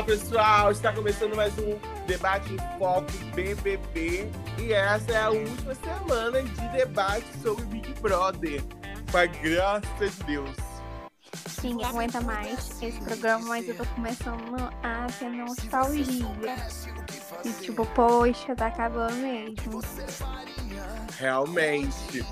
Fala pessoal, está começando mais um debate em foco BBB e essa é a última semana de debate sobre Big Brother. Com a graça de Deus. Sim, aguenta mais esse programa, mas eu tô começando a ter nostalgia. E tipo, poxa, tá acabando mesmo. Realmente.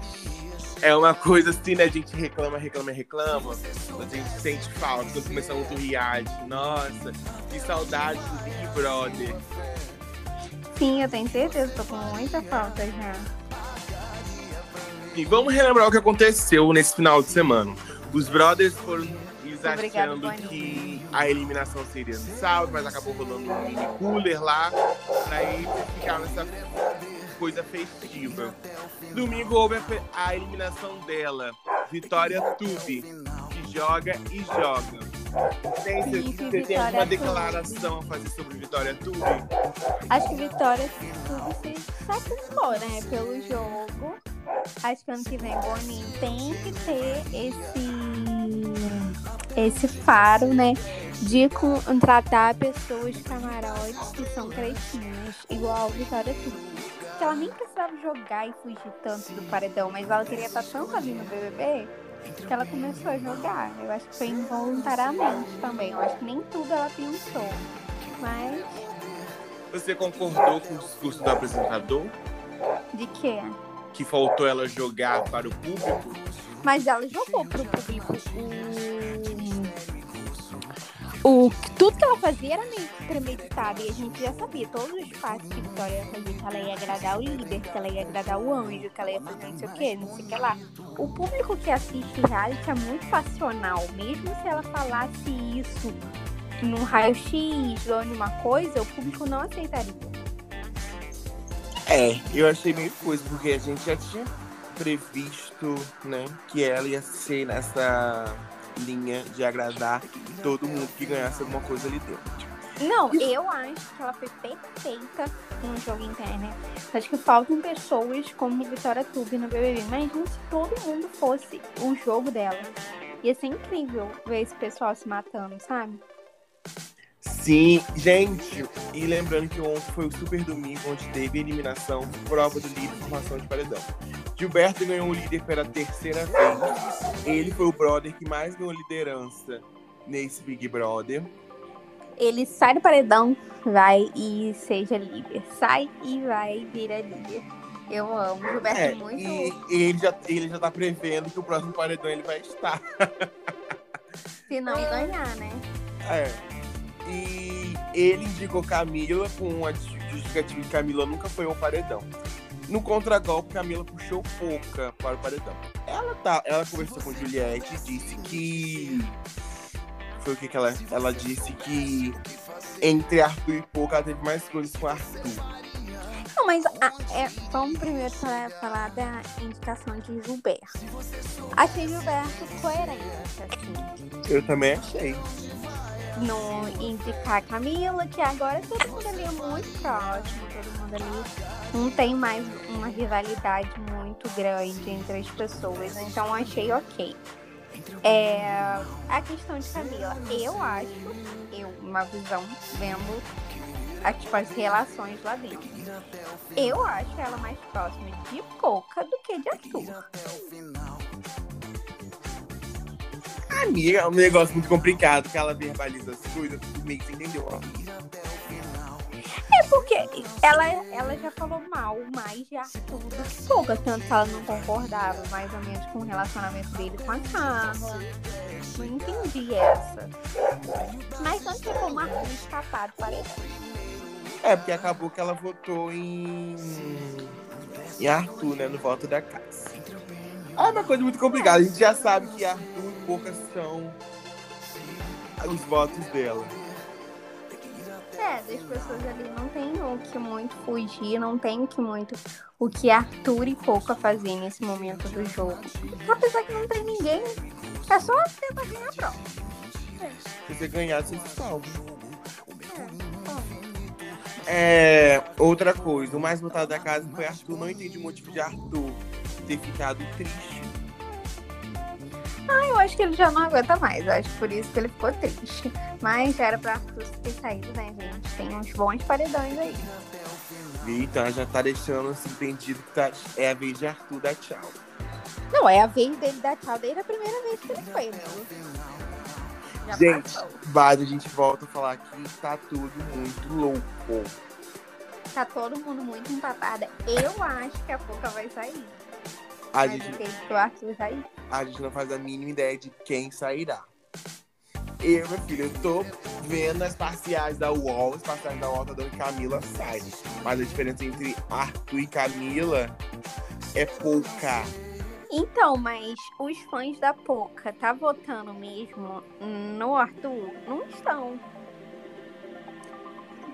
É uma coisa assim, né? A gente reclama, reclama, reclama. A gente sente falta quando começamos o reality. Nossa, que saudade do Big Brother. Sim, eu tenho certeza, tô com muita falta já. E vamos relembrar o que aconteceu nesse final de semana. Os brothers foram achando que a eliminação seria no sábado, mas acabou rolando um mini cooler lá pra eles ficar nessa coisa festiva. Domingo houve a eliminação dela, Vitória Tube, que joga e joga. Tem, você, você tem alguma Tube. declaração a fazer sobre Vitória Tube? Acho que Vitória tudo se satisfou, né? Pelo jogo. Acho que ano que vem Boninho tem que ter esse esse faro, né? De com- tratar pessoas camarotes que são cretinas, igual Vitória Tudo. Porque ela nem precisava jogar e fugir tanto do paredão, mas ela queria estar tanto ali no BBB que ela começou a jogar. Eu acho que foi involuntariamente também. Eu acho que nem tudo ela pensou. Mas Você concordou com o discurso do apresentador? de quê? Que faltou ela jogar para o público? Mas ela jogou pro público o. o tudo que ela fazia era meio premeditado e a gente já sabia todos os passos que Vitória ia fazer, que ela ia agradar o líder, que ela ia agradar o anjo, que ela ia fazer não sei o que, não sei o que lá. O público que assiste reality é muito passional, mesmo se ela falasse isso num raio-x ou numa coisa, o público não aceitaria. É, eu achei meio coisa, porque a gente já tinha previsto, né, que ela ia ser nessa linha de agradar todo mundo que ganhasse alguma coisa ali dentro. Não, eu acho que ela foi perfeita no jogo interno. Acho que faltam pessoas como Vitória Tube no BBB. Imagina se todo mundo fosse o jogo dela. Ia ser incrível ver esse pessoal se matando, sabe? Sim, gente, e lembrando que ontem foi o super domingo, onde teve eliminação, prova do líder, formação de paredão. Gilberto ganhou o líder pela terceira vez. Ele foi o brother que mais ganhou liderança nesse Big Brother. Ele sai do paredão, vai e seja líder. Sai e vai vira líder. Eu amo. O Gilberto é, É, muito. e, e ele, já, ele já tá prevendo que o próximo paredão ele vai estar. Se não ganhar, né? É. E ele indicou Camila com a justificativa que Camila nunca foi um paredão. No contragolpe, Camila puxou Pouca para o paredão. Ela, tá, ela conversou com Juliette e disse que. Foi o que, que ela. Ela disse que entre Arthur e Pouca ela teve mais coisas com Arthur. Não, mas ah, é, vamos primeiro falar, falar da indicação de Gilberto. Achei Gilberto coerente, assim. Eu também achei. No indicar Camila, que agora todo mundo ali é muito próximo, todo mundo ali não tem mais uma rivalidade muito grande entre as pessoas, então achei ok. É, a questão de Camila, eu acho, eu, uma visão vendo a, tipo, as relações lá dentro. Eu acho ela mais próxima de Pouca do que de Arthur. Amiga, é um negócio muito complicado, que ela verbaliza as coisas, tu meio que entendeu. ó. É porque ela, ela já falou mal mais de Arthur do que Pouca, tanto que ela não concordava mais ou menos com o relacionamento dele com a Carla. Não entendi essa. Mas não tinha como Arthur escapar do paredão. É, porque acabou que ela votou em. em Arthur, né? No voto da casa. É uma coisa muito complicada. A gente já sabe que Arthur e Pouca são os votos dela. É, das pessoas ali não tem o que muito fugir, não tem o que muito o que Arthur e Pouca fazer nesse momento do jogo. Apesar que não tem ninguém, é só tentar ganhar a prova. Se você ganhar, você se salva. É, É, outra coisa, o mais votado da casa foi Arthur. Não entendi o motivo de Arthur ter ficado triste. Ah, eu acho que ele já não aguenta mais. Eu acho por isso que ele ficou triste. Mas era pra Arthur ter saído, né, gente? Tem uns bons paredões aí. Então já tá deixando assim, entendido que tá, é a vez de Arthur dar tchau. Não, é a vez dele dar tchau desde a primeira vez que ele foi, né? Já gente. Vado, a gente volta a falar que tá tudo muito louco. Tá todo mundo muito empatada. Eu acho que a Pouca vai sair. A Mas gente, a gente não faz a mínima ideia de quem sairá. Eu, meu filho, eu tô vendo as parciais da UOL, as parciais da UOL tá dando Camila sai. Mas a diferença entre Arthur e Camila é pouca. Então, mas os fãs da Poca tá votando mesmo no Arthur? Não estão.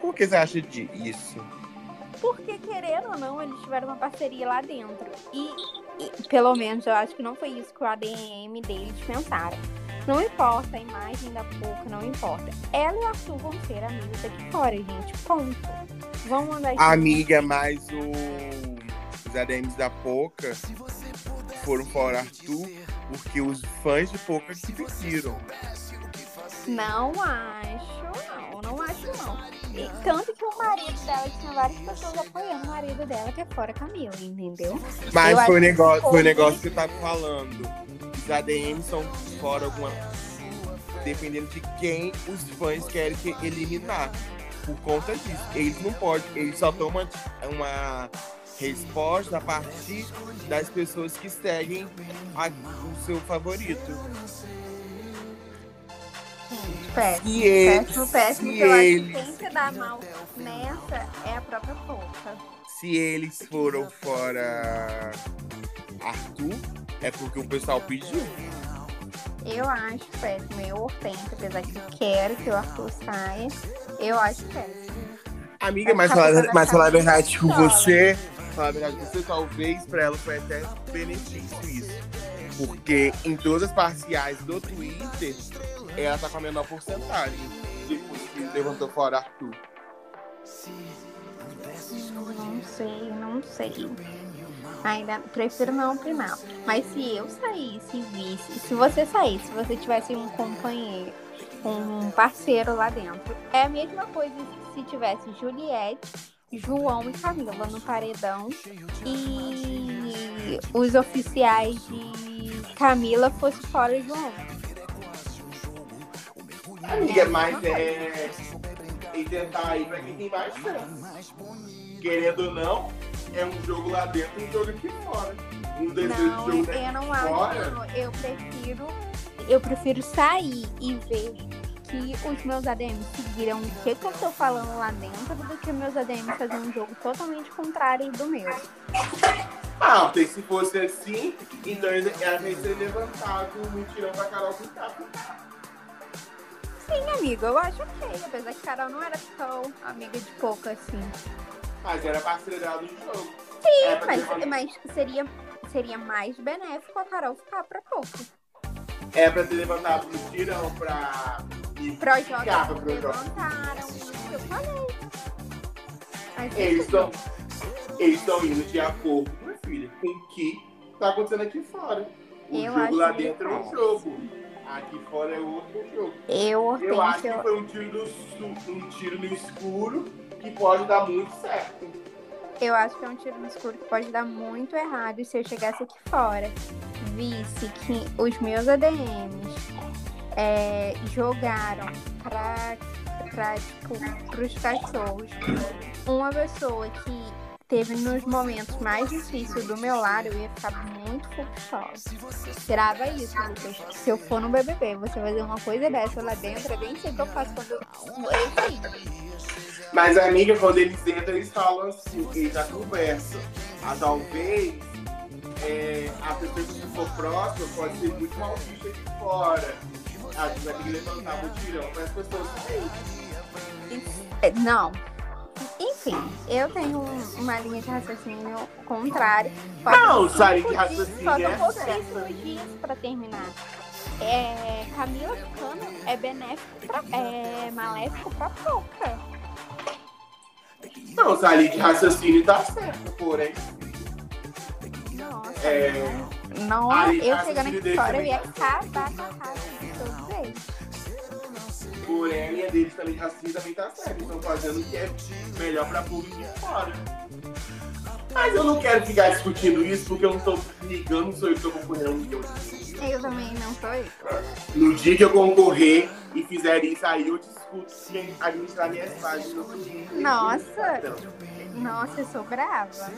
O que você acha disso? Porque, querendo ou não, eles tiveram uma parceria lá dentro. E, e, pelo menos, eu acho que não foi isso que o ADM deles pensaram. Não importa a imagem da Poca, não importa. Ela e o Arthur vão ser amigos aqui fora, gente. Ponto. Mandar isso. Amiga, mas o... os ADMs da Poca foram fora Arthur porque os fãs de Poca se pediram. Não acho, E tanto que o marido dela tinha várias pessoas apoiando o marido dela, que é fora Camila, entendeu? Mas Eu foi o negócio, foi o negócio que eu tava falando. Os ADMs são fora alguma. Dependendo de quem os fãs querem que eliminar. Por conta disso. Eles não podem. Eles só tomam uma resposta a partir das pessoas que seguem a- o seu favorito. Péssimo. Se eles, Péssimo, péssimo, se que eu acho que eles, quem se dá mal nessa é a própria Poca. se eles foram fora Arthur, é porque o pessoal pediu. Eu acho péssimo. Eu, Hortência, apesar que quero que o Arthur saia, eu acho péssimo. Amiga, mas falar, mas falar a verdade, pistola. você. Falar a verdade, você talvez pra ela foi até benefício isso. Porque em todas as parciais do Twitter, ela tá com a menor porcentagem. Depois que levantou fora Arthur. Não sei, não sei. Ainda prefiro não opinar. Mas se eu saísse visse, se você saísse, se você tivesse um companheiro, um parceiro lá dentro, é a mesma coisa se tivesse Juliette, João e Camila no paredão e os oficiais de Camila fossem fora João. Amiga, mas é. E tentar aí pra quem tem mais chance. Querendo ou não, é um jogo lá dentro e um jogo aqui fora. Um desses Não, jogos eu não fora. acho. Eu prefiro, eu prefiro sair e ver que os meus ADMs seguiram o que, que eu tô falando lá dentro do que meus ADMs fazer um jogo totalmente contrário do meu. Ah, porque se fosse assim, então ela ia ser levantado um mutirão pra Carol Conká. Sim, amigo, eu acho ok. Apesar que Carol não era tão amiga de pouco assim. Mas era parceira dela do jogo. Sim, É, mas, uma- mas seria, seria mais benéfico a Carol ficar pra pouco. É pra ter levantado um mutirão pra. Capa, Projota. levantaram eu falei. Mas Eles isso- estão eles estão indo de acordo, filha, com o que tá acontecendo aqui fora. O Eu jogo lá dentro é um é. jogo. Aqui fora é outro jogo. Eu, Eu acho que foi um tiro, no, um tiro no escuro que pode dar muito certo. Eu acho que é um tiro no escuro que pode dar muito errado se eu chegasse aqui fora. Visse que os meus ADMs é, jogaram pra, tipo, pros cachorros. Uma pessoa que teve nos momentos mais difíceis do meu lado, eu ia ficar muito foxosa. Grava isso, Lucas. Se eu for no BBB, você fazer uma coisa dessa lá dentro, eu nem sei o que eu faço quando eu. Mas, amiga, quando eles entram, eles falam assim, eles já conversam. Ah, talvez é, a pessoa que for próxima pode ser muito mal vista aqui fora. A gente vai ter que levantar o tirão para as pessoas. É, Não. Enfim, eu tenho um- uma linha de raciocínio contrária. Não, sabe cinco que raciocínio Faltam é pouquíssimos dias pra terminar. É, Camila Tucano é benéfico pra, é maléfico pra pouca. Não, linha de raciocínio tá certa, porém. Nossa, É, Não, Aí, eu chegando aqui fora, eu ia acabar com a casa de todos eles. Porém, a linha deles também, assim, também tá certa. Estão fazendo o que é melhor pra público de fora. Mas eu não quero ficar discutindo isso porque eu não tô ligando, sou eu que tô concorrendo eu Eu também não sou eu. No dia que eu concorrer e fizer isso, aí eu discuto quem administrar minhas páginas. Nossa. Nossa, eu sou brava.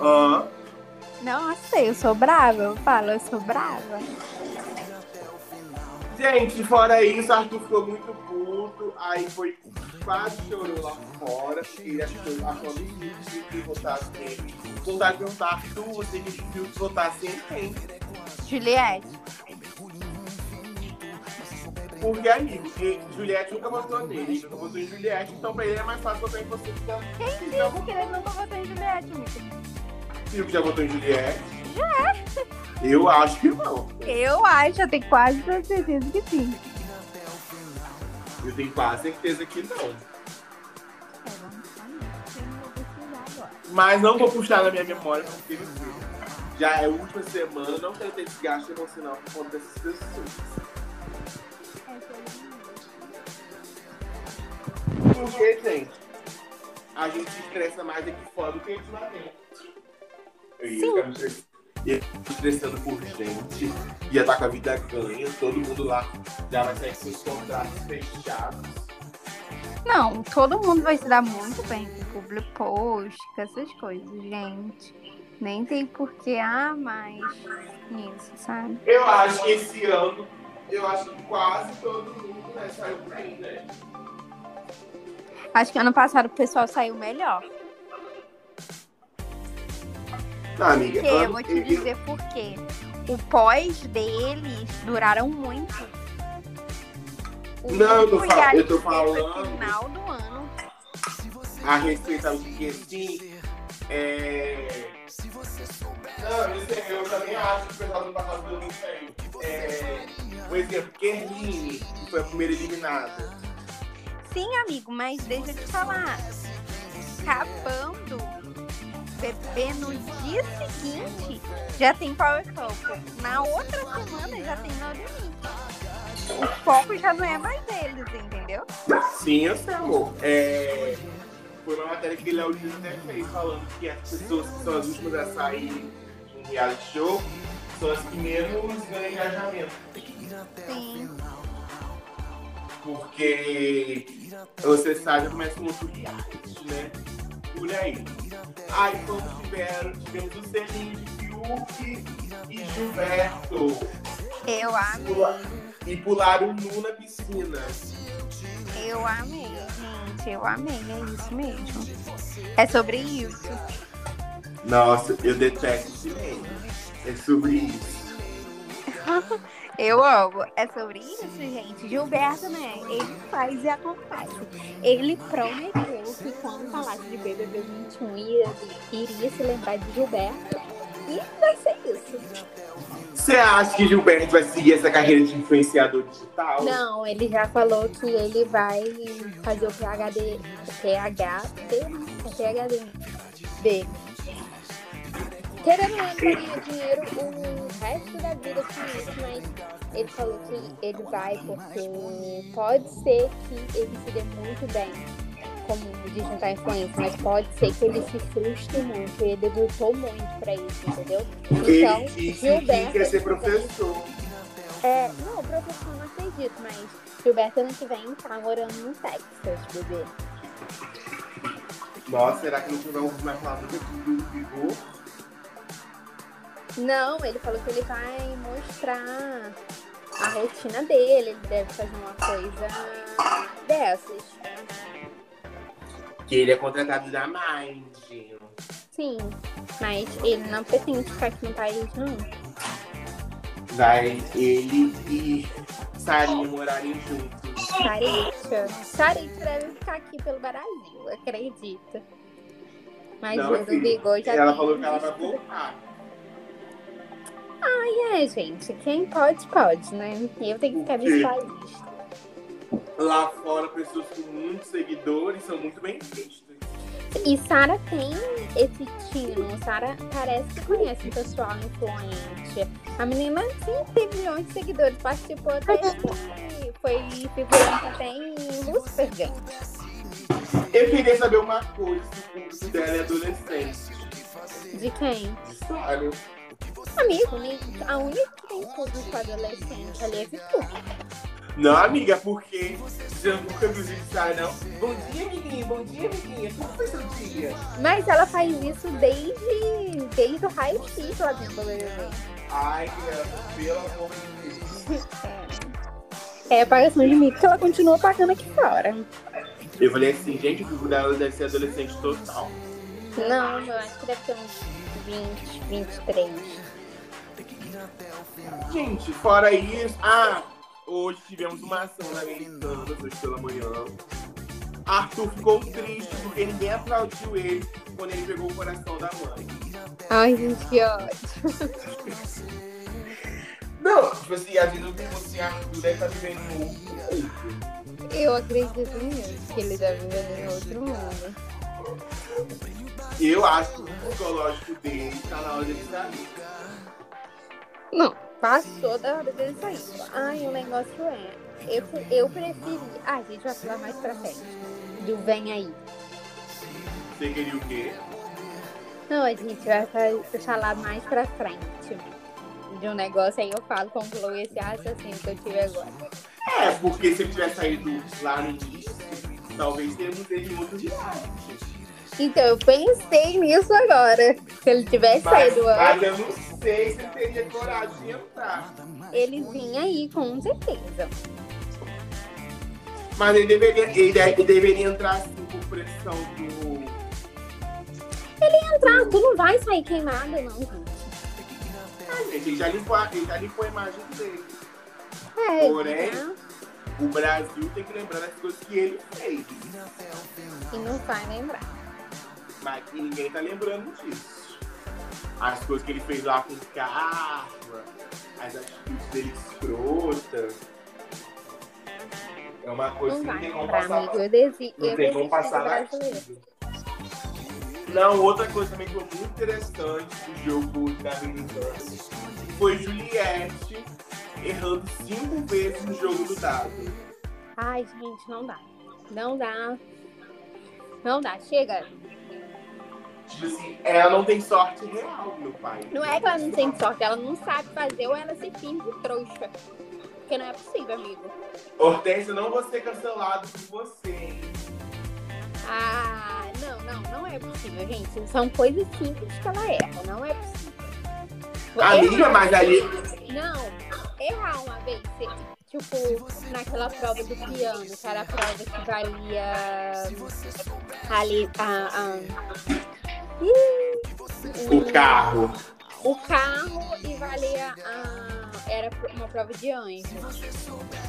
Aham. Nossa, eu sou brava. Eu falo, eu sou brava. Gente, fora isso, Arthur ficou muito puto, aí foi quase chorou lá fora, porque ele achou, achou absurdo que votasse nele. Vontade de perguntar, Arthur, você que viu que votasse em quem? Juliette. Porque, amigo, Juliette nunca votou nele, ele nunca votou em Juliette, então pra ele é mais fácil votar em você que Quem disse que ele nunca votou em Juliette, amigo? Silvio já votou em Juliette. Já. Eu acho que não. Eu acho, eu tenho quase certeza que sim. Eu tenho quase certeza que não. É. Mas não vou puxar na minha memória, porque já é a última semana, não quero ter desgaste emocional por conta dessas pessoas. Porque, gente, a gente estressa mais aqui fora do que eles lá dentro. Sim. Me estressando por gente, ia estar com a vida ganha, todo mundo lá já vai sair com seus contratos fechados. Não, todo mundo vai se dar muito bem com public post, com essas coisas, gente. Nem tem porquê, ah, mais nisso, sabe? Eu acho que esse ano, eu acho que quase todo mundo né, saiu bem, né? Acho que ano passado o pessoal saiu melhor. Não, amiga, Porque, eu vou te dizer por quê. O pós deles duraram muito. O Não, eu fal- eu tô falando. final do ano. a respeito ao que assim, é... Não, eu, sei, eu também acho que o pessoal do passado deu muito bem. É... Por exemplo, Kerline, que foi a primeira eliminada. Sim, amigo, mas deixa eu te falar. Acabando, bebê no dia seguinte já tem Power Couple. Na outra semana já tem No Limite. O foco já não é mais deles, entendeu? Sim, eu sei, amor. É... Foi uma matéria que Léo Lins até fez, falando que as pessoas que são as últimas a sair em reality show são as que menos ganham engajamento. Sim. Porque você sabe como é que outro reality, né? Olha aí. Aí quando tiveram, tivemos o selinho de Fiuk e Gilberto. Eu amei. Pula- E pularam nu na piscina. Eu amei, gente. Eu amei. É isso mesmo. É sobre isso. Nossa, eu detesto meme. É sobre isso. Eu amo. É sobre isso, gente. Gilberto, né? Ele faz e acontece. Ele prometeu que quando falasse de BBB 21 ia, iria se lembrar de Gilberto. E vai ser isso. Você acha que Gilberto vai seguir essa carreira de influenciador digital? Não, ele já falou que ele vai fazer o PHD, PHD, PHD dele. Querendo ou não, faria dinheiro o resto da vida com isso, mas ele falou que ele vai porque pode ser que ele se dê muito bem como digital influencer, mas pode ser que ele se frustre muito. Ele lutou muito pra isso, entendeu? Então, Gilberto. quer ser professor. É, não, professor não acredito, mas Gilberto ano que vem tá morando no Texas, bebê. Nossa, será que não vai mais falar do Vigor? Não, ele falou que ele vai mostrar a rotina dele, ele deve fazer uma coisa dessas. Que ele é contratado da Mind. Sim, mas ele não pretende ficar aqui no país, não. Vai ele e Sarinha morarem juntos. Sarita. Sarita deve ficar aqui pelo Brasil, acredita. Mas Não, o Vigor já Ela falou que ela vai visto. Voltar. É, gente, quem pode, pode, né? Eu tenho que ficar O visualista. Lá fora, pessoas com muitos seguidores são muito bem vistas. E Sara tem esse tino. Sara parece que conhece um pessoal influente. A menina sim tem milhões de seguidores. Participou até. Foi figurante até em Lucifer. Eu queria saber uma coisa se o público dela é adolescente. De quem? Sara. Amigo, a única que tem público adolescente ali é Vitor. Não, amiga, porque você nunca de Sara, não? Bom dia, amiguinha. Bom dia, amiguinha. Como foi seu dia? Mas ela faz isso desde, desde o raio-x lá dentro do BBB. Ai, criança, pelo amor de Deus. É a pagação de mico que ela continua pagando aqui fora. Eu falei assim, gente, o público dela deve ser adolescente total. Não, eu acho que deve ter uns 20, 23. Gente, fora isso. Ah, hoje tivemos uma ação na Americanas hoje pela manhã. Arthur ficou triste porque ninguém aplaudiu ele quando ele pegou o coração da mãe. Ai, gente, que ódio. Não, tipo assim, vezes eu penso assim, Arthur deve estar vivendo em outro. Eu acredito nisso, que ele deve viver em outro mundo. Eu acho que o psicológico dele tá na hora de sair. Não, passou da hora dele sair. Ai, o negócio é. Eu, eu preferi. Ah, a gente vai falar mais pra frente. Do Vem aí. Você queria o quê? Não, a gente vai fa- falar mais pra frente. De um negócio aí eu falo, concluo esse raciocínio que eu tive agora. É, porque se ele tivesse saído lá no início, talvez tenhamos ele em outro. Então, eu pensei nisso agora. Se ele tivesse Mas, saído antes, mas eu não sei se ele teria coragem de entrar. ele vinha aí, com certeza. Mas ele deveria, ele, ele deveria entrar assim por pressão do. Entrar, tu não vai sair queimado, não, gente. Ah, ele já limpou, a- ele já limpou a imagem dele. É, Porém- né? O Brasil tem que lembrar das coisas que ele fez. E não vai lembrar. Mas que ninguém tá lembrando disso. As coisas que ele fez lá com Carla, as atitudes dele escrotas. É uma coisa Não que não tem como passar. amigo. Eu desi Não eu tem como passar batido. Não, outra coisa também que foi muito interessante do jogo da Americana foi Juliette errando cinco vezes no jogo do dado. Ai, gente, não dá. Não dá. Não dá. Chega. Tipo assim, ela não tem sorte real, meu pai. Não é que ela não tem sorte, ela não sabe fazer ou ela se finge trouxa. Porque não é possível, amigo. Hortência, não vou ser cancelado por você, hein? Ah, não, não, não é possível, gente. São coisas simples que ela erra, não é possível. Amiga, Errar- mas ali. Não, errar uma vez, tipo, naquela prova do piano, que era a prova que valia ali a. a... O carro. o carro e valia a. Era uma prova de anjo.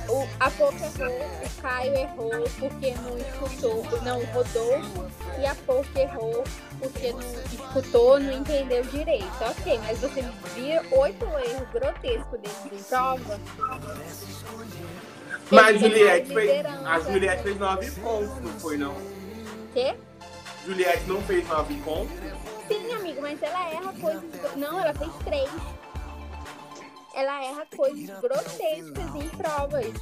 O, a Pouca errou, o Caio errou porque não escutou, não rodou, e a Pouca errou porque não escutou, não entendeu direito. Ok, mas você via oito erros grotescos deles em prova. Mas Juliette fez. A Juliette fez nove pontos, não foi não? Quê? Juliette não fez nove pontos? Sim, amigo, mas ela erra coisas. Não, ela fez três. Ela erra coisas grotescas em provas.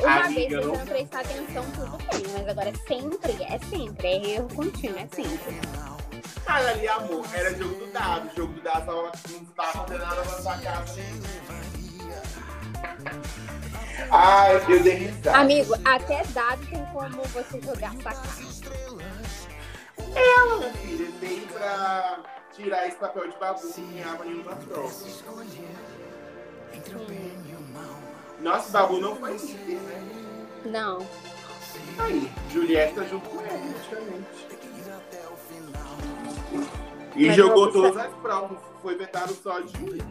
Uma Amiga, vez você não- prestar atenção, tudo bem, mas agora é sempre, é sempre, é erro contínuo, é sempre. Ah, ali, amor, era jogo do dado. O jogo do dado tava, não tava nada na sua casa. Ai, eu dei risada. Amigo, até dado tem como você jogar sacado. Ela, minha filha, veio pra tirar esse papel de babu que ganhava nenhuma prova. Nossa, babu não foi líder, né? Não. Aí, Juliette tá junto com ele, praticamente. E Mas jogou todas as provas. Foi vetado só de uma.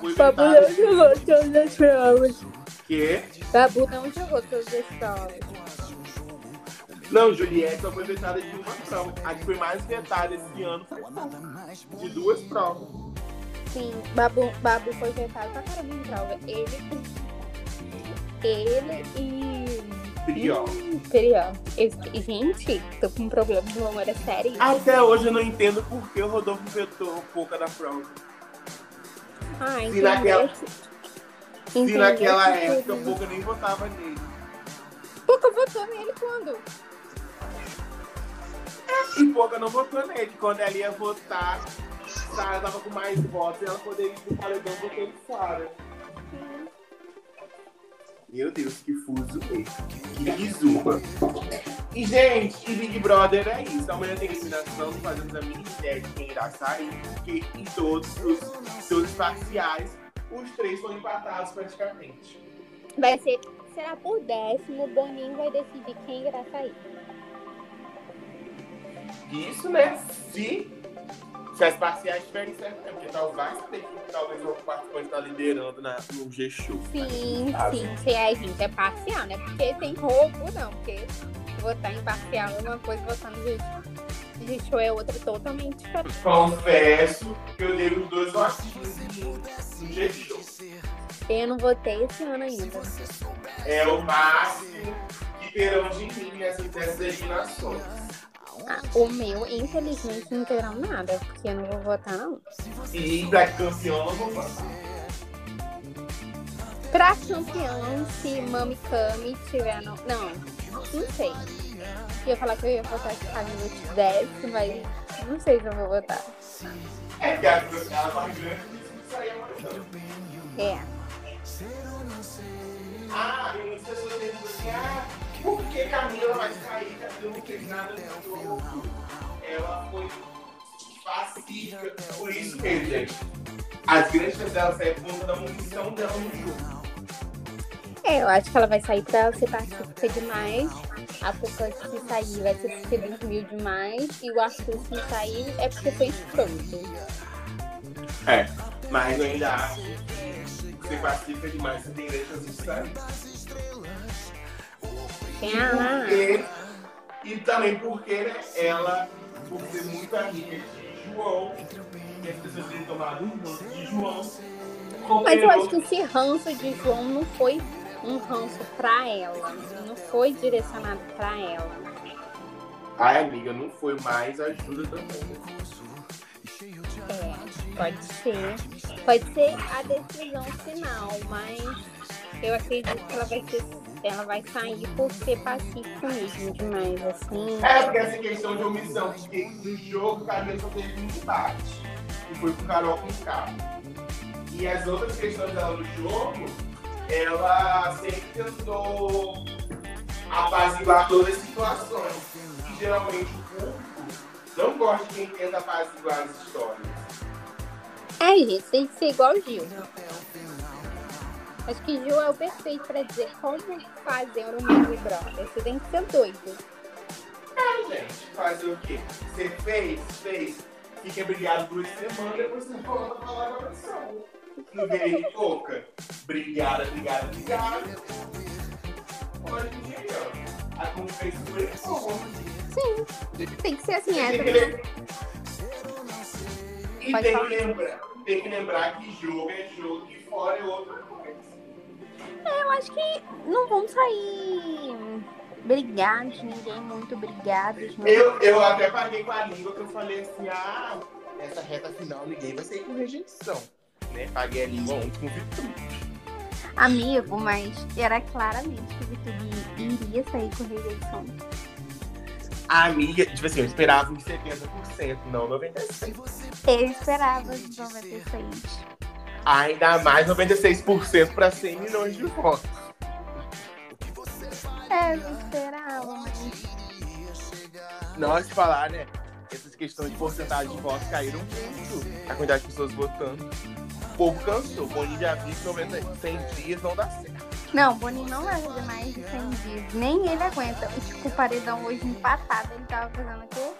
Foi Babu não jogou todas as provas. que Babu não jogou todas as provas. Não, Juliette só foi vetada de uma prova. A que foi mais vetada esse ano foi de duas provas. Sim, Babu, Babu foi vetado pra caramba em prova. Ele, ele e Priol. Hum, Priol. Eu- Gente, tô com um problema de memória sério. Até hoje eu não entendo por que o Rodolfo vetou pouca da prova. Ah, Se naquela- Se naquela época o Pouca nem votava nele. Pouca votou nele quando? E Pouca não votou nele. Quando ela ia votar, Sara tava com mais votos e ela poderia ir pro paredão votou em Sara. Meu Deus, que fuso mesmo. Que bizuma. E, gente, e Big Brother é isso. Amanhã tem eliminação, não fazemos a mínima ideia de quem irá sair, porque em todos os, todos os parciais, os três foram empatados praticamente. Vai ser. Será por décimo, o Boninho vai decidir quem irá sair. Isso, né? Se, se as parciais estiverem certas, né? porque talvez vai saber que talvez o participante está liderando na, no G-Show. Sim, sim. Se a gente é parcial, né? Porque tem roubo, não. Porque votar em parcial é uma coisa, votar no G- G-Show é outra totalmente diferente. Confesso que eu dei os dois votinhos no G-Show. Eu não votei esse ano ainda. É o máximo que terão de mim nessas, nessas eliminações. Ah, o meu, infelizmente, não terão nada, porque eu não vou votar, não. E pra campeão eu vou votar. Pra campeão, se Mami Kami tiver. No... Não, não sei. Eu ia falar que eu ia votar se Camila tivesse, mas não sei se eu vou votar. É porque a ela vai grande e isso aí é É. Ah, e muitas pessoas perguntam assim, ah, por que Camila vai sair? Não fez nada no jogo. Ela foi pacífica. Por isso mesmo, gente. As grandes dela sair por conta da munição dela no jogo. É, eu acho que ela vai sair pra ela ser pacífica demais. A Pouca se sair vai ser porque dormiu demais. E o Arthur se sair é porque foi escroto. É, mas eu ainda acho que ser pacífica demais você tem chances de sair. Ah, Porque, e também porque ela, por ser muito amiga de João, e as pessoas terem tomado um ranço de João, Mas eu acho que esse ranço de João não foi um ranço pra ela. Não foi direcionado pra ela. Ai, amiga, não foi mais ajuda também. É, pode ser. Pode ser a decisão final, mas eu acredito que ela vai ser. Ela vai sair por ser pacífica mesmo demais, assim. É, porque essa questão de omissão, porque no jogo o Camila só teve um embate. E foi com Carol com K. E as outras questões dela no jogo, ela sempre tentou apaziguar todas as situações. E geralmente o público não gosta de quem tenta apaziguar as histórias. É, gente, tem que ser igual o Gil. Acho que Gil é o perfeito pra dizer como fazer um Big Brother. Você tem que ser doido. É, gente, fazer o quê? Você fez, fez, fica brigado duas semanas, depois você volta pra falar com a pessoa. Não veio pouca. Brigada, brigada, brigada. Olha que melhor. A confiança foi boa. Sim, tem que ser assim, é. lem- E Pode tem falar. que, lembrar, tem que lembrar que jogo é jogo e fora é outra coisa. Eu acho que não vão sair brigados, ninguém muito brigados. Não. Eu, eu até paguei com a língua que eu falei assim, ah, nessa reta final ninguém vai sair com rejeição. Né? Paguei a língua ontem com virtude. Amigo, mas era claramente que o Vitor iria sair com rejeição. A amiga, tipo assim, eu esperava uns 70%, não 96%. Eu esperava os 96. Ainda mais 96% para 100 milhões de votos. É, eu esperava. Nós falar, né? Essas questões de porcentagem de votos caíram muito. A quantidade de pessoas votando. O povo cansou. O Boninho já viu que 90, 100 dias não dá certo. Não, o Boninho não vai fazer mais de 100 dias. Nem ele aguenta. O tipo, o paredão hoje empatado, ele tava fazendo o quê?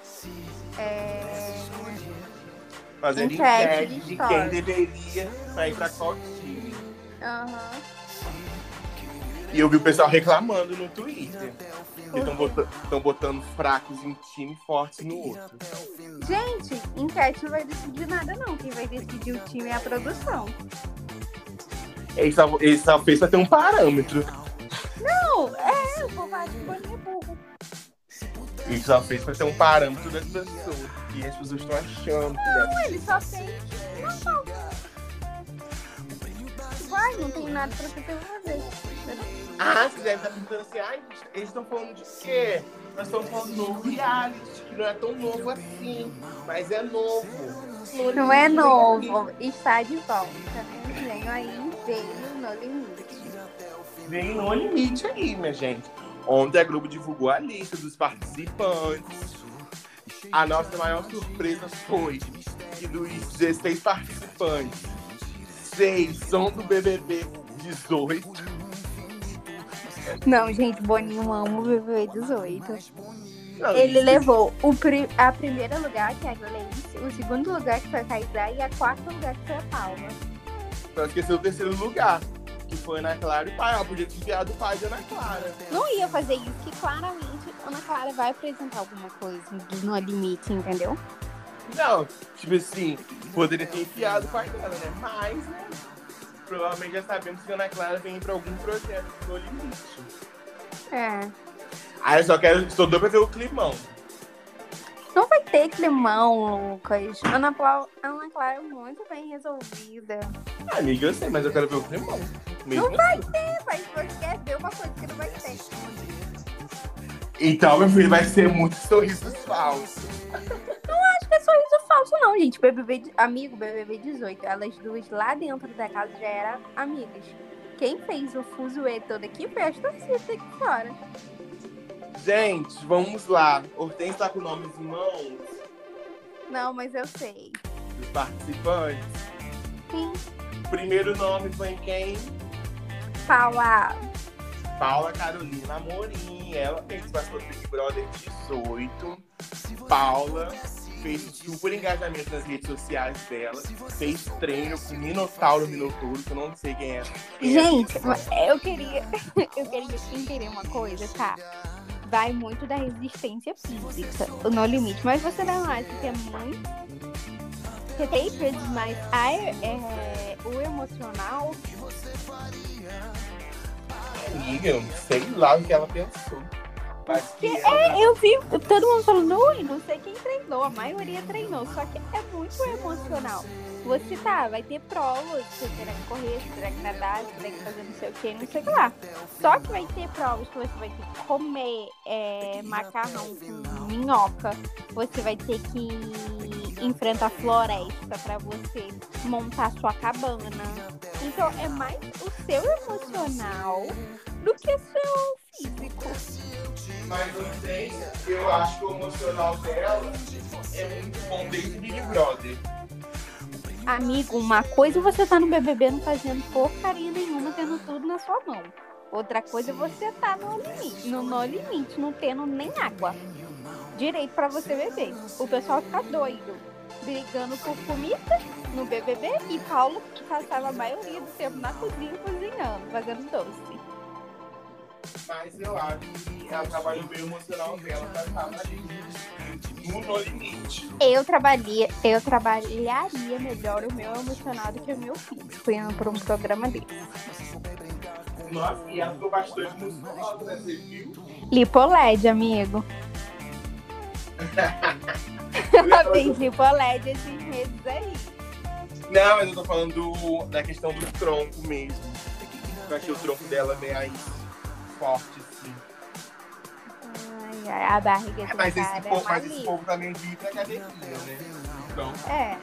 É... Fazendo Enquete enquete de de história. quem deveria sair pra qual time. Aham. E eu vi o pessoal reclamando no Twitter. Estão botando, botando fracos em time fortes no outro. Gente, enquete não vai decidir nada, não. Quem vai decidir o time é a produção. Ele só, ele só fez pra ter um parâmetro. Não, é, o povo acha que é burro. Ele só fez pra ter um parâmetro das pessoas. E as pessoas estão achando que deve Não, ele só fez normal. Vai, não tem nada pra você fazer. Ah, você deve estar perguntando assim, ai, eles estão falando de quê? Nós estamos falando do novo reality, que não é tão novo assim, mas é novo. Não é novo, está de volta. Venho aí, veio no limite. Vem no limite aí, minha gente. Ontem a Globo divulgou a lista dos participantes. A nossa maior surpresa foi que dos 16 participantes, seis são do BBB 18. Não, gente, Boninho ama o BBB 18. Não, Ele levou o pri a primeiro lugar, que é a Gleice, o segundo lugar, que foi a Kaysá, e a quarto lugar, que foi a Palma. Só esqueceu o terceiro lugar, que foi Ana Clara e pai. Ela podia ter enviado o pai de Ana Clara. Não ia fazer isso, que claramente a Ana Clara vai apresentar alguma coisa No Limite, entendeu? Não, tipo assim, poderia ter enfiado o pai dela, né? Mas, né? Provavelmente já sabemos que a Ana Clara vem pra algum projeto no limite. É. Aí eu só quero. Só dou pra ver o climão. Não vai ter climão, Lucas. Ana, Ana Clara é muito bem resolvida. Ah, amiga, eu sei, mas eu quero ver o climão. Mesmo Não vai assim. ter, mas você quer ver uma coisa que não vai ter. Então, meu filho, vai ser muitos sorrisos falsos. Acho que é sorriso falso, não, gente. BBB, amigo, BBB 18. Elas duas lá dentro da casa já eram amigas. Quem fez o fuzuê todo aqui foi torcidas aqui fora. Gente, vamos lá. Hortência tá com nomes em mãos Não, mas eu sei. dos participantes. Sim. Primeiro nome foi em quem? Paula. Paula Carolina Amorim. Ela participou do Big Brother 18. Paula fez super engajamento nas redes sociais dela. Fez treino com Minotauro Minotouro, que eu não sei quem é. é Gente, eu queria, eu queria entender uma coisa, tá? Vai muito da resistência física, o no limite. Mas você não acha que é muito. Você tem vezes mais a- é, o emocional? Amiga, eu não sei lá o que ela pensou. Mas que Que ela- é, eu vi todo mundo falando, ui, não sei quem treinou, a maioria treinou, só que é muito emocional. Você tá, vai ter provas, você terá que correr, você terá que nadar, você terá que fazer não sei o que, não sei o que lá. Só que vai ter provas que você vai ter que comer é, macarrão com minhoca, você vai ter que enfrentar floresta pra você montar sua cabana. Então é mais o seu emocional do que o seu físico. Mas não eu acho que o emocional dela é muito bom desde Big Brother. Amigo, uma coisa é você tá no BBB não fazendo porcaria nenhuma, tendo tudo na sua mão. Outra coisa é você tá no limite, no, no limite, não tendo nem água. Direito pra você beber. O pessoal fica doido, brigando por comida no BBB e Paulo passava a maioria do tempo na cozinha cozinhando, fazendo doce. Mas eu acho que ela trabalhou bem o emocional dela pra estar ali. No, limite. Eu trabalhia, eu trabalharia melhor o meu emocional do que o meu físico indo pra um programa desse. Nossa, e ela ficou bastante musculosa, né? Você viu? Lipoled, amigo. Ela fez lipoled esses meses aí. Não, mas eu tô falando do- da questão do tronco mesmo. Eu achei o tronco dela bem aí forte, assim. Ai, ai, a barriga É, mas, esse cara povo, é mas esse povo também vive pra academia, né? Então, É.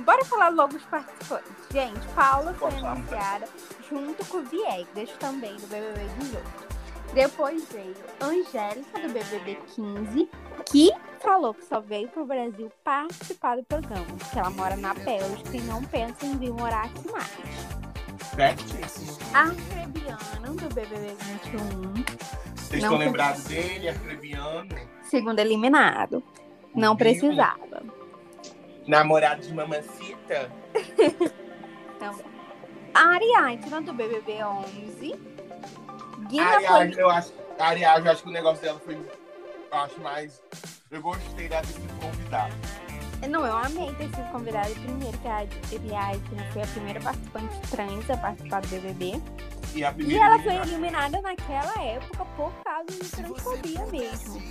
Bora falar logo os participantes. Gente, Paula foi anunciada junto com o Viegas, também do BBB 18. Depois veio Angélica, do BBB 15, que falou que só veio pro Brasil participar do programa, que ela mora na Bélgica e não pensa em vir morar aqui mais. Certíssimo. Arcrebiano, do BBB 21, Vocês estão lembrados dele, Arcrebiano? segundo eliminado. Não precisava. Namorado de mamacita? Então, a Ariadna, do BBB 11. Gui A Napoli... Ariadne, eu acho, a Ariadne, eu acho que o negócio dela foi. Eu acho mais. Eu gostei dela ter sido convidada. Não, eu amei ter sido convidada primeiro, que a Ariadna foi a primeira participante trans a participar do BBB. E, a E ela foi eliminada. naquela época por causa de transfobia mesmo.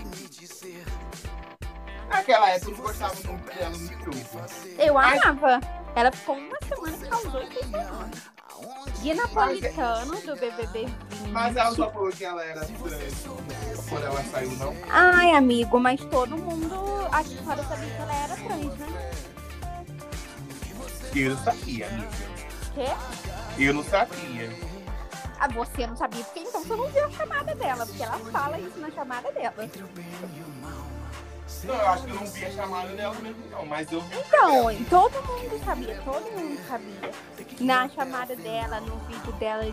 Naquela época eu gostava muito dela no grupo. Eu amava. Ela ficou uma semana e causou esse semana. Gui Napolitano, do BBB 20. Mas ela só falou que ela era trans quando ela saiu, não? Ai, amigo, mas todo mundo aqui fora sabia que ela era trans, né? Eu não sabia, amiga. Quê? Eu não sabia. Ah, você não sabia, porque então você não viu a chamada dela, porque ela fala isso na chamada dela. Não, eu acho que eu não vi a chamada dela mesmo, não. Mas eu vi. Então, todo mundo sabia, todo mundo sabia. Na chamada dela, no vídeo dela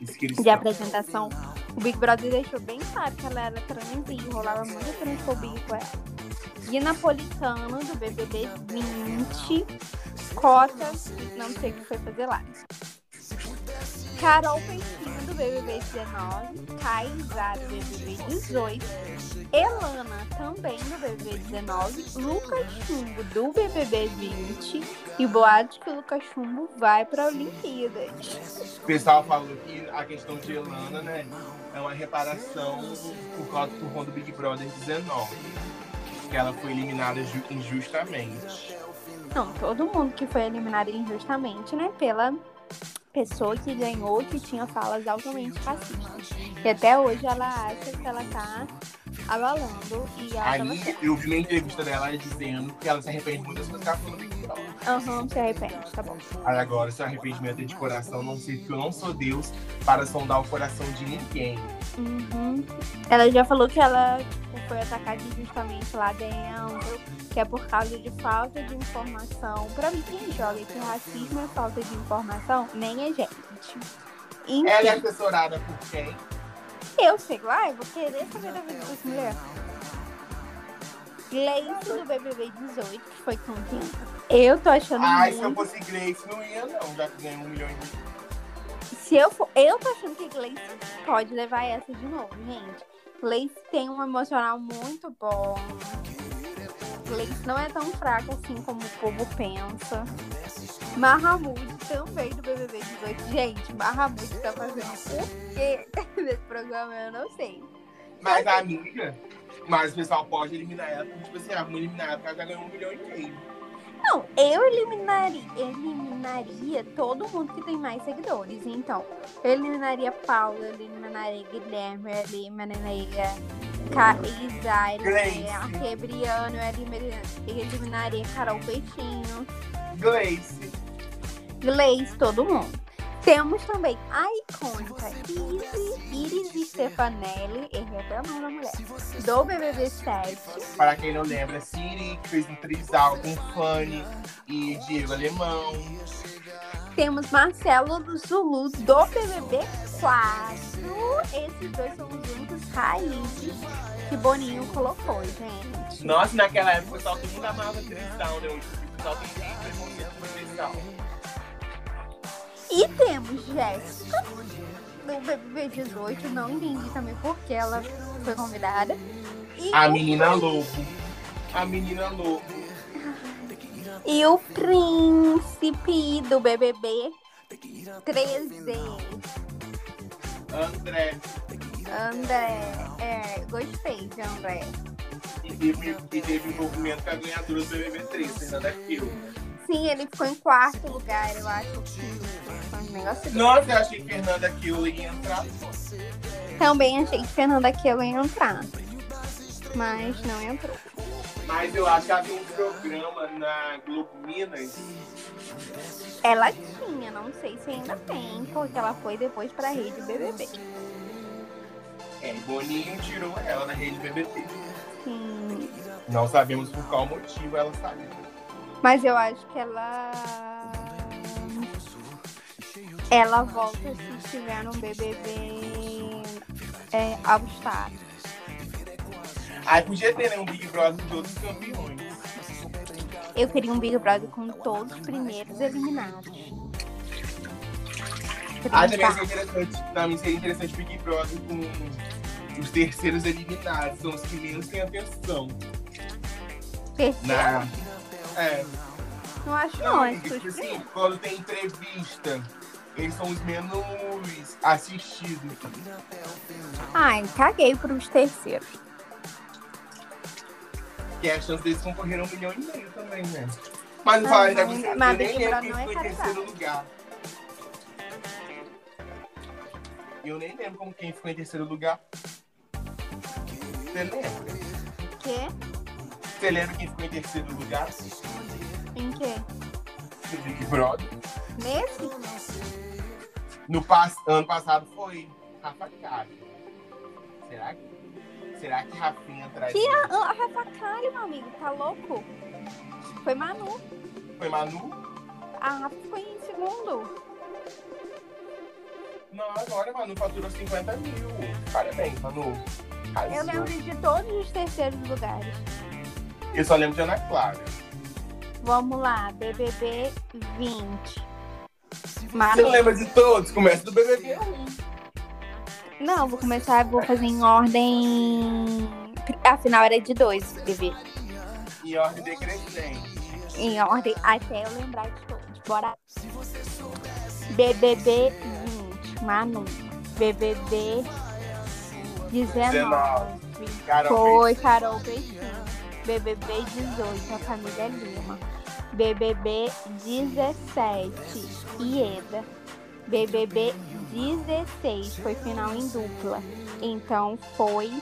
de, de apresentação, o Big Brother deixou bem claro que ela era trans e rolava muita transfobia com ela. E Napolitano, do BBB 20, Cota, não sei o que foi fazer lá. Carol Peixinho, do BBB 19, Kaysá, do BBB 18, Elana, também do BBB 19, Lucas Chumbo, do BBB 20, e boatos que o Lucas Chumbo vai para Olimpíadas. O pessoal falou que a questão de Elana, né, é uma reparação por causa por conta do Big Brother 19. Que ela foi eliminada ju- injustamente. Não, todo mundo que foi eliminado injustamente, né, pela pessoa que ganhou, que tinha falas altamente racistas. E até hoje ela acha que ela tá abalando e ela Aí eu vi uma entrevista dela dizendo que ela se arrepende muito das coisas que ela falou Aham, se arrepende, tá bom. Aí agora, se arrependimento é de coração, não sei que eu não sou Deus para sondar o coração de ninguém. Uhum. Ela já falou que ela foi atacada injustamente lá dentro, que é por causa de falta de informação. Pra mim, quem joga que racismo é falta de informação, nem é gente. Enfim, Ela é assessorada por quem? eu sei lá, eu vou querer saber da vida dessa mulher. Gleice do BBB 18, que foi campeã. Eu tô achando Ai, se eu muito... fosse Grace, não ia não, já que ganhou um milhão de Se eu for... Eu tô achando que Gleice pode levar essa de novo, gente. Gleice tem um emocional muito bom. Gleice não é tão fraca assim como o povo pensa. Mahamud também do BBB 18. Gente, Mahamud tá fazendo o quê nesse programa? Eu não sei. Mas a amiga, mas o pessoal pode eliminar ela, tipo assim, ah, vamos eliminar ela porque ela já ganhou um milhão e meio. Não, eu eliminaria, eliminaria todo mundo que tem mais seguidores. Então, eu eliminaria Paula, eu eliminaria Guilherme, eliminaria eu eliminaria Arquebriano, eliminaria Carol Peixinho, Gleice. Gleice, todo mundo. Temos também a icônica Iris, Iris Stefanelli, errei até o nome da mulher, do BBB 7. Para quem não lembra, Siri, fez um trisal com Fanny e Diego Alemão. Temos Marcelo Zulu do BBB 4. Esses dois são os únicos raízes que Boninho colocou, gente. Nossa, naquela época o pessoal todo mundo amava trisal, né? O pessoal tem muito trisal. E temos Jéssica do BBB 18. Não entendi também por que ela foi convidada. E, A menina lobo. A menina lobo. e o príncipe do BBB 13. André. André. É, gostei de André. E teve, e teve envolvimento com a ganhadora do BBB 3, Fernanda Kiel. Sim, ele ficou em quarto lugar, eu acho que um negócio. Nossa, eu achei que Fernanda Kiel ia entrar. Também achei que Fernanda Kiel ia entrar. Mas não entrou. Mas eu acho que havia um programa na Globo Minas. Ela tinha, não sei se ainda tem, porque ela foi depois pra rede BBB. É, Boninho tirou ela da rede BBT. Sim. Não sabemos por qual motivo ela saiu. Mas eu acho que ela. Ela volta se estiver no BBB é, All Star. Aí podia ter né, um Big Brother de todos os campeões. Eu queria um Big Brother com todos os primeiros eliminados. Ah, também seria interessante, também seria interessante Big Brother com os terceiros eliminados. São os que menos têm atenção. Terceiro? Na... É, Não acho não, não, é amiga, tipo assim, quando tem entrevista eles são os menos assistidos. Ai, caguei pros terceiros. Que a chance deles concorreram um milhão e meio também, né? Mas não fala, já mas- você mas eu nem lembro Brother quem não é terceiro lugar. Eu nem lembro como quem ficou em terceiro lugar. Você lembra? Quê? Você lembra quem ficou em terceiro lugar? Em quê? No Big Brother. Nesse? No pass... ano passado foi Rafa Kalimann. Será que... Será que Rafinha traz... Que a, a Rafa Kalimann, meu amigo, tá louco? Foi Manu. Foi Manu? A Rafa foi em segundo. Não, agora Manu faturou 50 mil. Parabéns, Manu. Eu lembro de todos os terceiros lugares. Eu só lembro de Ana Clara. Vamos lá, BBB 20. Você lembra de todos? Começa do BBB 1. Não, vou começar, vou fazer em ordem. Afinal, era de dois, BBB. Em ordem decrescente. Em ordem, até eu lembrar de todos. Bora. BBB 20, Manu. BBB 19. Carol Foi Carol Peixinho. BBB 18, a família Lima. BBB 17, Ieda. BBB 16, foi final em dupla. Então foi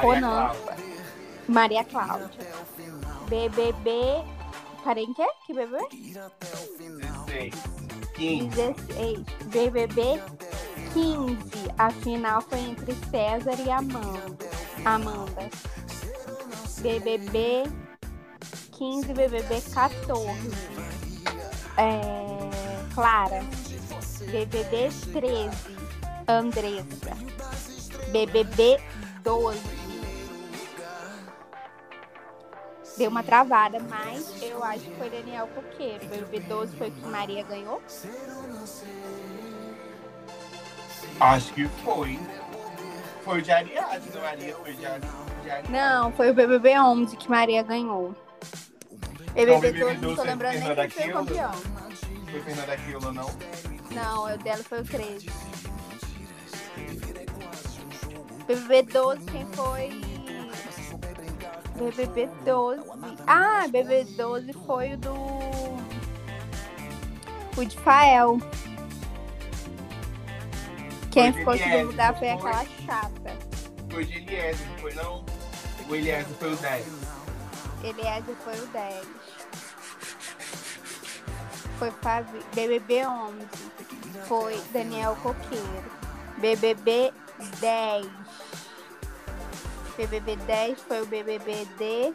Conan. Maria Cláudia. BBB. Parei em quê? Que BBB? 16. 15. 16. BBB 15. A final foi entre César e Amanda. Amanda. BBB 15, BBB 14. É, Clara. BBB 13. Andressa. BBB 12. Deu uma travada, mas eu acho que foi Daniel Coqueiro. BBB 12 foi que Maria ganhou. Acho que foi. Foi de Ariadne, Maria? Foi de Ariadne. Não, foi o BBB 11 que Maria ganhou. Então, BBB BBB 12, não tô 12 lembrando nem quem foi o campeão. Foi Fernanda Aquila, não? Não, o dela foi o 13. BBB 12, quem foi? BBB 12. Ah, BBB 12 foi o do. O de Fael. Quem Foi ficou em segundo lugar foi aquela chata. Foi de não foi não? O Eliezer foi o 10. Eliezer foi o 10. Foi Fabi... BBB 11. Foi Daniel Coqueiro. BBB 10. BBB 10 foi o BBB de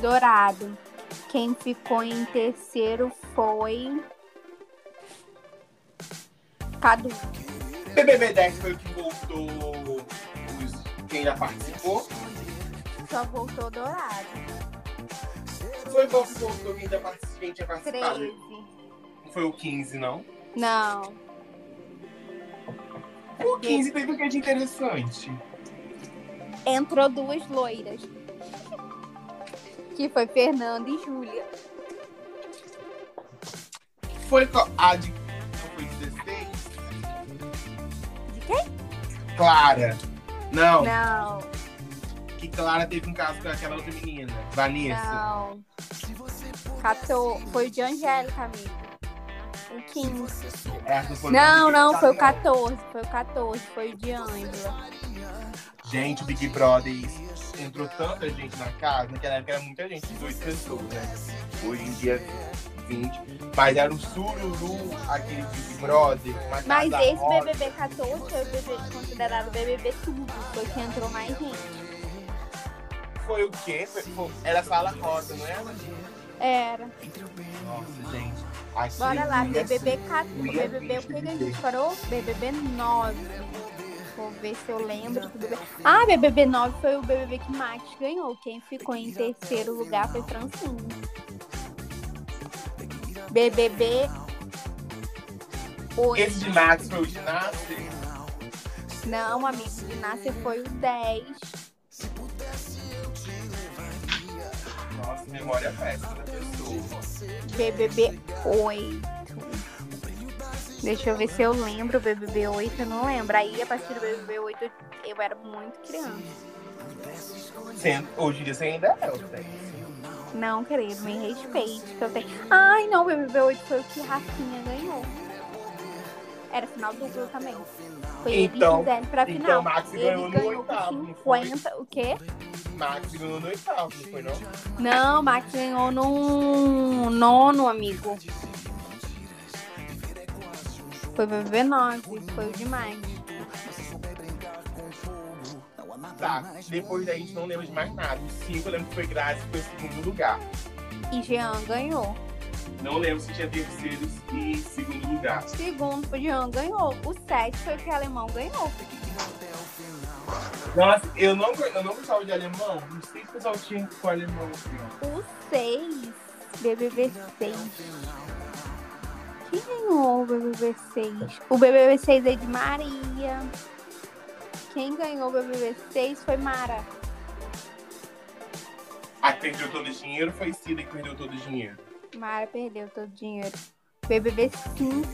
Dourado. Quem ficou em terceiro foi Cadu. BBB 10 foi o que voltou. Quem já participou. Só voltou Dourado. Foi qual que voltou quem já participou, quem tinha participado. 13. Não foi o 15, não? Não. O 15 teve o que de interessante. entrou duas loiras. Que foi Fernanda e Júlia. Foi a de. Não foi 16? De quem? Clara. Não, Não, que Clara teve um caso com aquela outra menina, Vanessa. não. 14. Foi o de Angélica, amigo. O 15. Essa foi Não, não, foi o Big 14. Foi o 14. Foi o de Ângela. Gente, o Big Brother entrou tanta gente na casa, naquela época era muita gente, 18 pessoas, né? Hoje em dia, 20. Mas era o Sururu, aquele Big Brother. Mas esse rosa. BBB 14 foi o BBB considerado BBB tudo. Foi que entrou mais gente. Foi o quê? Foi- foi- era sala rosa, não era? Era. Nossa, gente. Aquilo Bora lá, BBB ser- 14. ia BBB, o que, a gente parou? BBB 9. Vou ver se eu lembro. Ah, BBB 9 foi o BBB que Max ganhou. Quem ficou em terceiro lugar foi Francine. BBB 8. Esse de Max foi o ginásio? Não, amigo, de Nascer foi o 10. Nossa, memória péssima da pessoa. BBB 8. Deixa eu ver se eu lembro o BBB 8, eu não lembro. Aí, a partir do BBB 8, eu era muito criança. Hoje em dia você ainda é, Hortência. Não, querido, me respeite, que eu tenho... Ai, não, o BBB 8 foi o que Rafinha ganhou. Era final duplo também. Foi Então- ele quiser pra então final. Max ele ganhou no ganhou oitavo, com não foi? 50, o quê? Max ganhou no oitavo, não foi não? Não, Max ganhou no nono, amigo. Foi BBB 9, foi o demais. Tá, depois daí a gente não lembra de mais nada. O 5 eu lembro que foi Grazi, foi o segundo lugar. E Jean ganhou. Não lembro se tinha terceiros e segundo lugar. Segundo, o Jean ganhou. O 7 foi o que o alemão ganhou. Nossa, eu não, eu não gostava de alemão. Não sei se o pessoal tinha com alemão. assim. O 6, BBB 6. Quem ganhou o BBB 6? O BBB 6 é de Maria. Quem ganhou o BBB 6 foi Mara. A que perdeu todo o dinheiro foi Cida que perdeu todo o dinheiro. Mara perdeu todo o dinheiro. BBB 5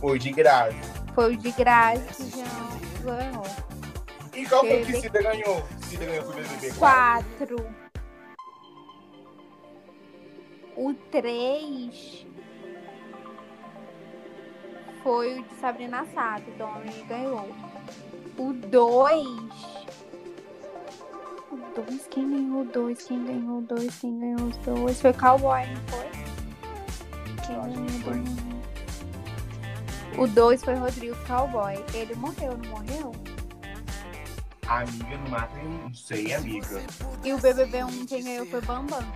Foi de Grazi. foi o de que Jean ganhou. E qual foi o que Cida ganhou? Cida ganhou com o BBB 4. 4. O 3 foi o de Sabrina Sato, Domini ganhou. O 2. O 2, quem ganhou o 2? Quem ganhou o 2? Quem ganhou os dois? Foi Cowboy, não foi? Quem ganhou o foi. dois? O 2 foi Rodrigo Cowboy. Ele morreu, não morreu? Amiga, não mata, não sei, amiga. E o BBB 1 quem ganhou foi Bambam.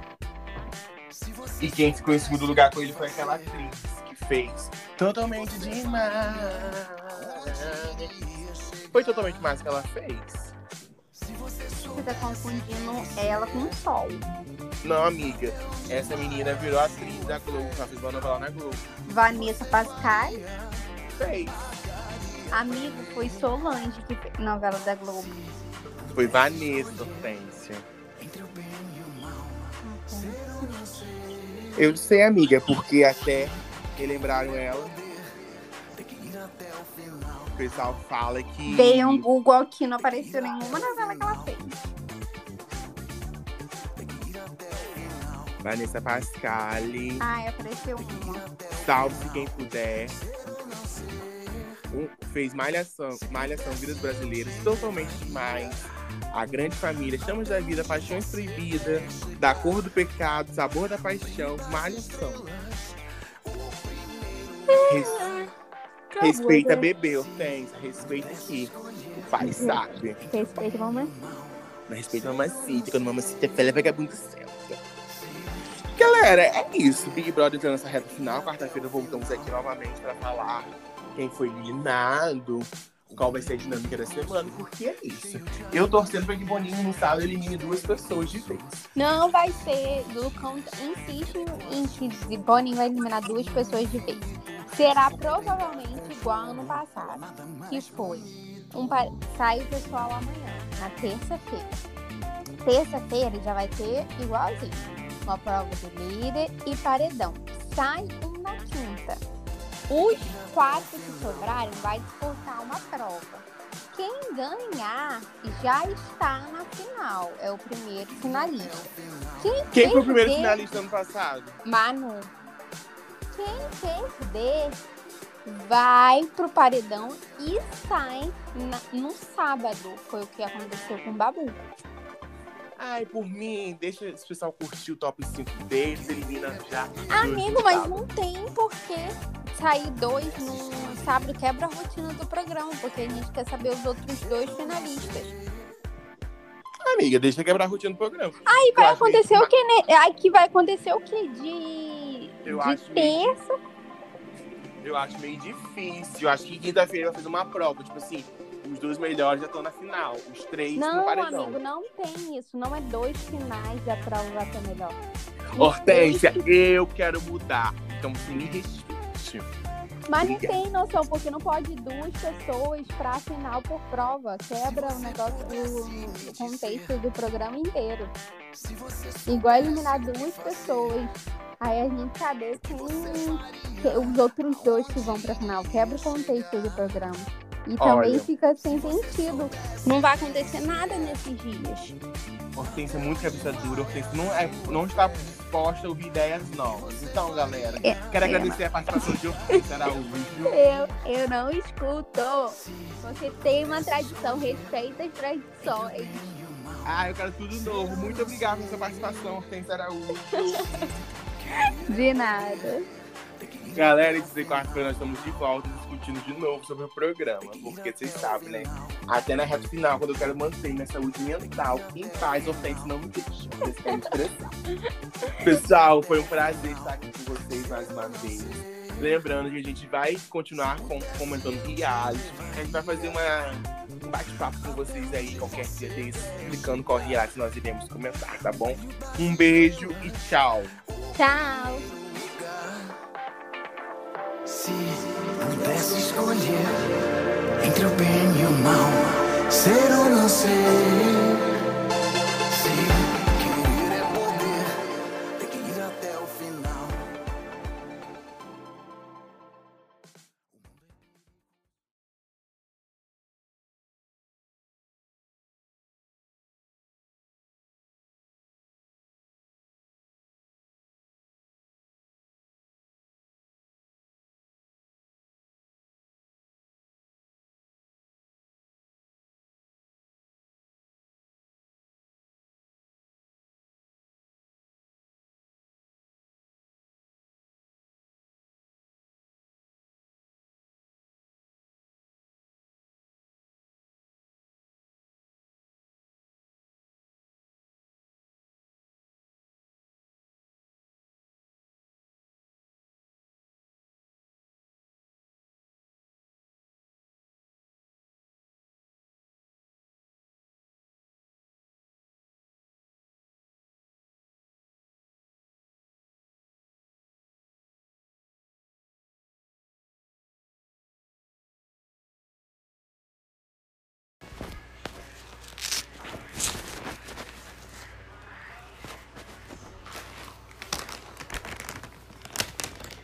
E quem ficou em segundo lugar com ele foi aquela atriz que fez Totalmente Demais. Foi totalmente demais que ela fez? Você tá confundindo ela com o Sol. Não, amiga. Essa menina virou atriz da Globo. Ela fez uma novela na Globo. Vanessa Pascal. Fez. Amigo, foi Solange que fez novela da Globo. Foi Vanessa Hortência. Eu sei, amiga, porque até relembraram ela. O pessoal fala que. Dei um Google aqui, não apareceu nenhuma novela que ela fez. Vanessa Pascali. Ai, apareceu uma. Salve-se quem puder. Um- fez Malhação, Malhação Vidas Brasileiras, totalmente demais. A Grande Família, Chamas da Vida, Paixões Proibidas, Da Cor do Pecado, Sabor da Paixão, Malhação. Res- respeita bebê, Hortência, respeita aqui. O pai sabe. Respeito, mamãe. Não respeita a mamacita, quando a mamacita é fela, vagabundo certa. Galera, é isso. Big Brother entrando nessa reta final. Quarta-feira voltamos aqui novamente pra falar quem foi eliminado, qual vai ser a dinâmica da semana, porque é isso. Eu torcendo pra que Boninho no sábado elimine duas pessoas de vez. Não vai ser. Lucão insiste em que Boninho vai eliminar duas pessoas de vez. Será provavelmente igual ano passado. Que foi. Um, sai o pessoal amanhã, na terça-feira. Terça-feira já vai ter igualzinho. Uma prova de líder e paredão. Sai um na quinta. Os quatro que sobrarem vai disputar uma prova. Quem ganhar já está na final. É o primeiro finalista. Quem, Quem foi o primeiro finalista ano passado? Manu. Quem perder vai pro paredão e sai na- no sábado. Foi o que aconteceu com o Babu. Ai, por mim, deixa esse pessoal curtir o top 5 deles, elimina já. Amigo, mas não tem porquê sair dois no sábado. Quebra a rotina do programa, porque a gente quer saber os outros dois finalistas. Amiga, deixa quebrar a rotina do programa. Aí vai acontecer o que, né? Aí vai acontecer o que? De, Eu de acho meio- terça. Eu acho meio difícil. Eu acho que quinta-feira vai fazer uma prova. Tipo assim, os dois melhores já estão na final. Os três no Não, paredão. amigo, não tem isso. Não é dois finais a prova vai ser melhor. Hortência, eu quero mudar. Então você me respeite. Mas não tem noção, porque não pode duas pessoas pra final por prova. Quebra o negócio do, do contexto do programa inteiro. Igual eliminar duas pessoas. Aí a gente saber quem os outros dois que vão pra final. Quebra o contexto do programa. E também Olha. fica sem sentido. Não vai acontecer nada nesses dias. Hortência é muito cabeça dura. Hortência não, é, não está disposta a ouvir ideias novas. Então, galera, É, quero é. agradecer a participação de Hortência Araújo. Eu, eu não escuto. Você tem uma tradição, respeita as tradições. Ah, eu quero tudo novo. Muito obrigado pela sua participação, Hortência Araújo. De nada. Galera, e dizer quarta-feira nós estamos de volta discutindo de novo sobre o programa. Porque vocês sabem, né? Até na reta final, quando eu quero manter minha saúde mental em paz, Hortência não me deixa. Vocês querem estressar. Pessoal, foi um prazer estar aqui com vocês mais uma vez. Lembrando que a gente vai continuar com- comentando reality. A gente vai fazer uma, um bate-papo com vocês aí qualquer dia desse, explicando qual reality nós iremos comentar, tá bom? Um beijo e tchau. Tchau. Se pudesse escolher entre o bem e o mal, ser ou não ser.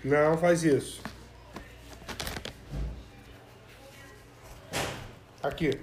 Não faz isso. Aqui.